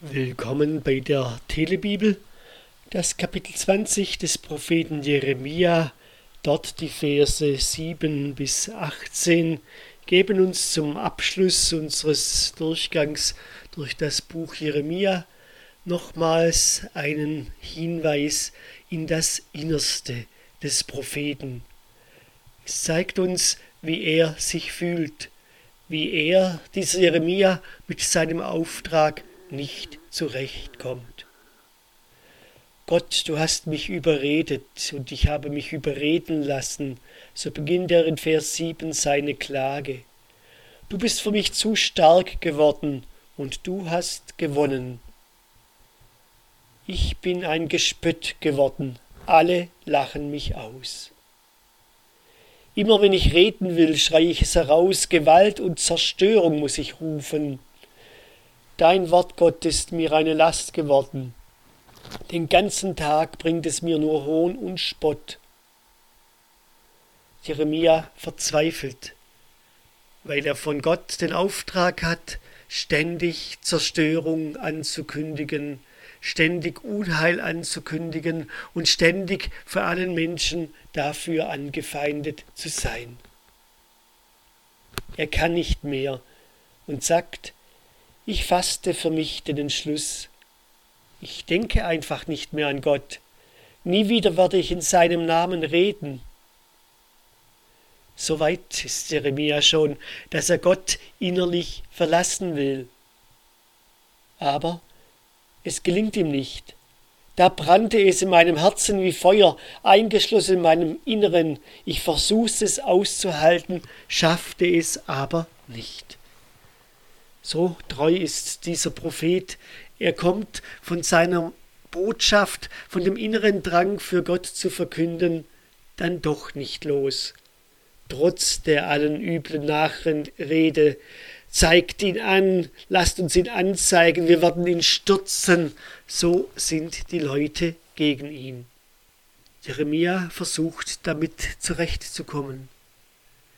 Willkommen bei der Telebibel, das Kapitel 20 des Propheten Jeremia, dort die Verse 7 bis 18, geben uns zum Abschluss unseres Durchgangs durch das Buch Jeremia nochmals einen Hinweis in das Innerste des Propheten. Es zeigt uns, wie er sich fühlt, wie er, dieser Jeremia, mit seinem Auftrag nicht zurechtkommt. Gott, du hast mich überredet und ich habe mich überreden lassen, so beginnt er in Vers 7 seine Klage. Du bist für mich zu stark geworden und du hast gewonnen. Ich bin ein Gespött geworden, alle lachen mich aus. Immer wenn ich reden will, schreie ich es heraus, Gewalt und Zerstörung muss ich rufen. Dein Wort, Gott, ist mir eine Last geworden. Den ganzen Tag bringt es mir nur Hohn und Spott. Jeremia verzweifelt, weil er von Gott den Auftrag hat, ständig Zerstörung anzukündigen, ständig Unheil anzukündigen und ständig für allen Menschen dafür angefeindet zu sein. Er kann nicht mehr und sagt, ich fasste für mich den Entschluss. Ich denke einfach nicht mehr an Gott. Nie wieder werde ich in seinem Namen reden. So weit ist Jeremia schon, dass er Gott innerlich verlassen will. Aber es gelingt ihm nicht. Da brannte es in meinem Herzen wie Feuer, eingeschlossen in meinem Inneren. Ich versuchte es auszuhalten, schaffte es aber nicht. So treu ist dieser Prophet. Er kommt von seiner Botschaft, von dem inneren Drang für Gott zu verkünden, dann doch nicht los. Trotz der allen üblen Nachrede, zeigt ihn an, lasst uns ihn anzeigen, wir werden ihn stürzen. So sind die Leute gegen ihn. Jeremia versucht damit zurechtzukommen,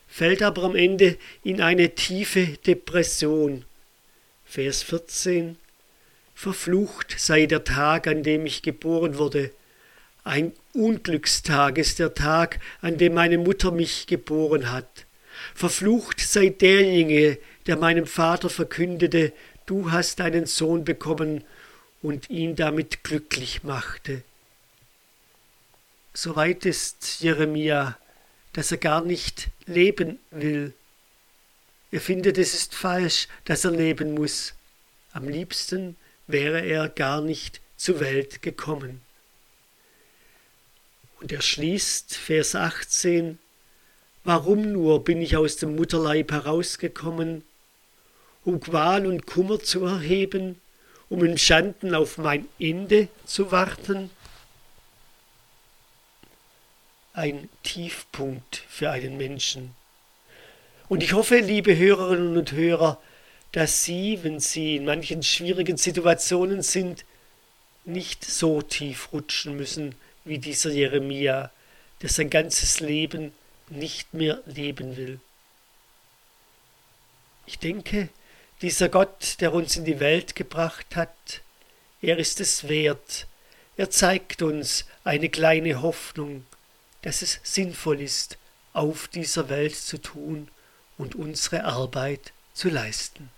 fällt aber am Ende in eine tiefe Depression. Vers 14 Verflucht sei der Tag, an dem ich geboren wurde. Ein Unglückstag ist der Tag, an dem meine Mutter mich geboren hat. Verflucht sei derjenige, der meinem Vater verkündete, du hast einen Sohn bekommen und ihn damit glücklich machte. Soweit ist Jeremia, dass er gar nicht leben will. Er findet, es ist falsch, dass er leben muss. Am liebsten wäre er gar nicht zur Welt gekommen. Und er schließt Vers 18, Warum nur bin ich aus dem Mutterleib herausgekommen, um Qual und Kummer zu erheben, um in Schanden auf mein Ende zu warten? Ein Tiefpunkt für einen Menschen. Und ich hoffe, liebe Hörerinnen und Hörer, dass Sie, wenn Sie in manchen schwierigen Situationen sind, nicht so tief rutschen müssen wie dieser Jeremia, der sein ganzes Leben nicht mehr leben will. Ich denke, dieser Gott, der uns in die Welt gebracht hat, er ist es wert. Er zeigt uns eine kleine Hoffnung, dass es sinnvoll ist, auf dieser Welt zu tun und unsere Arbeit zu leisten.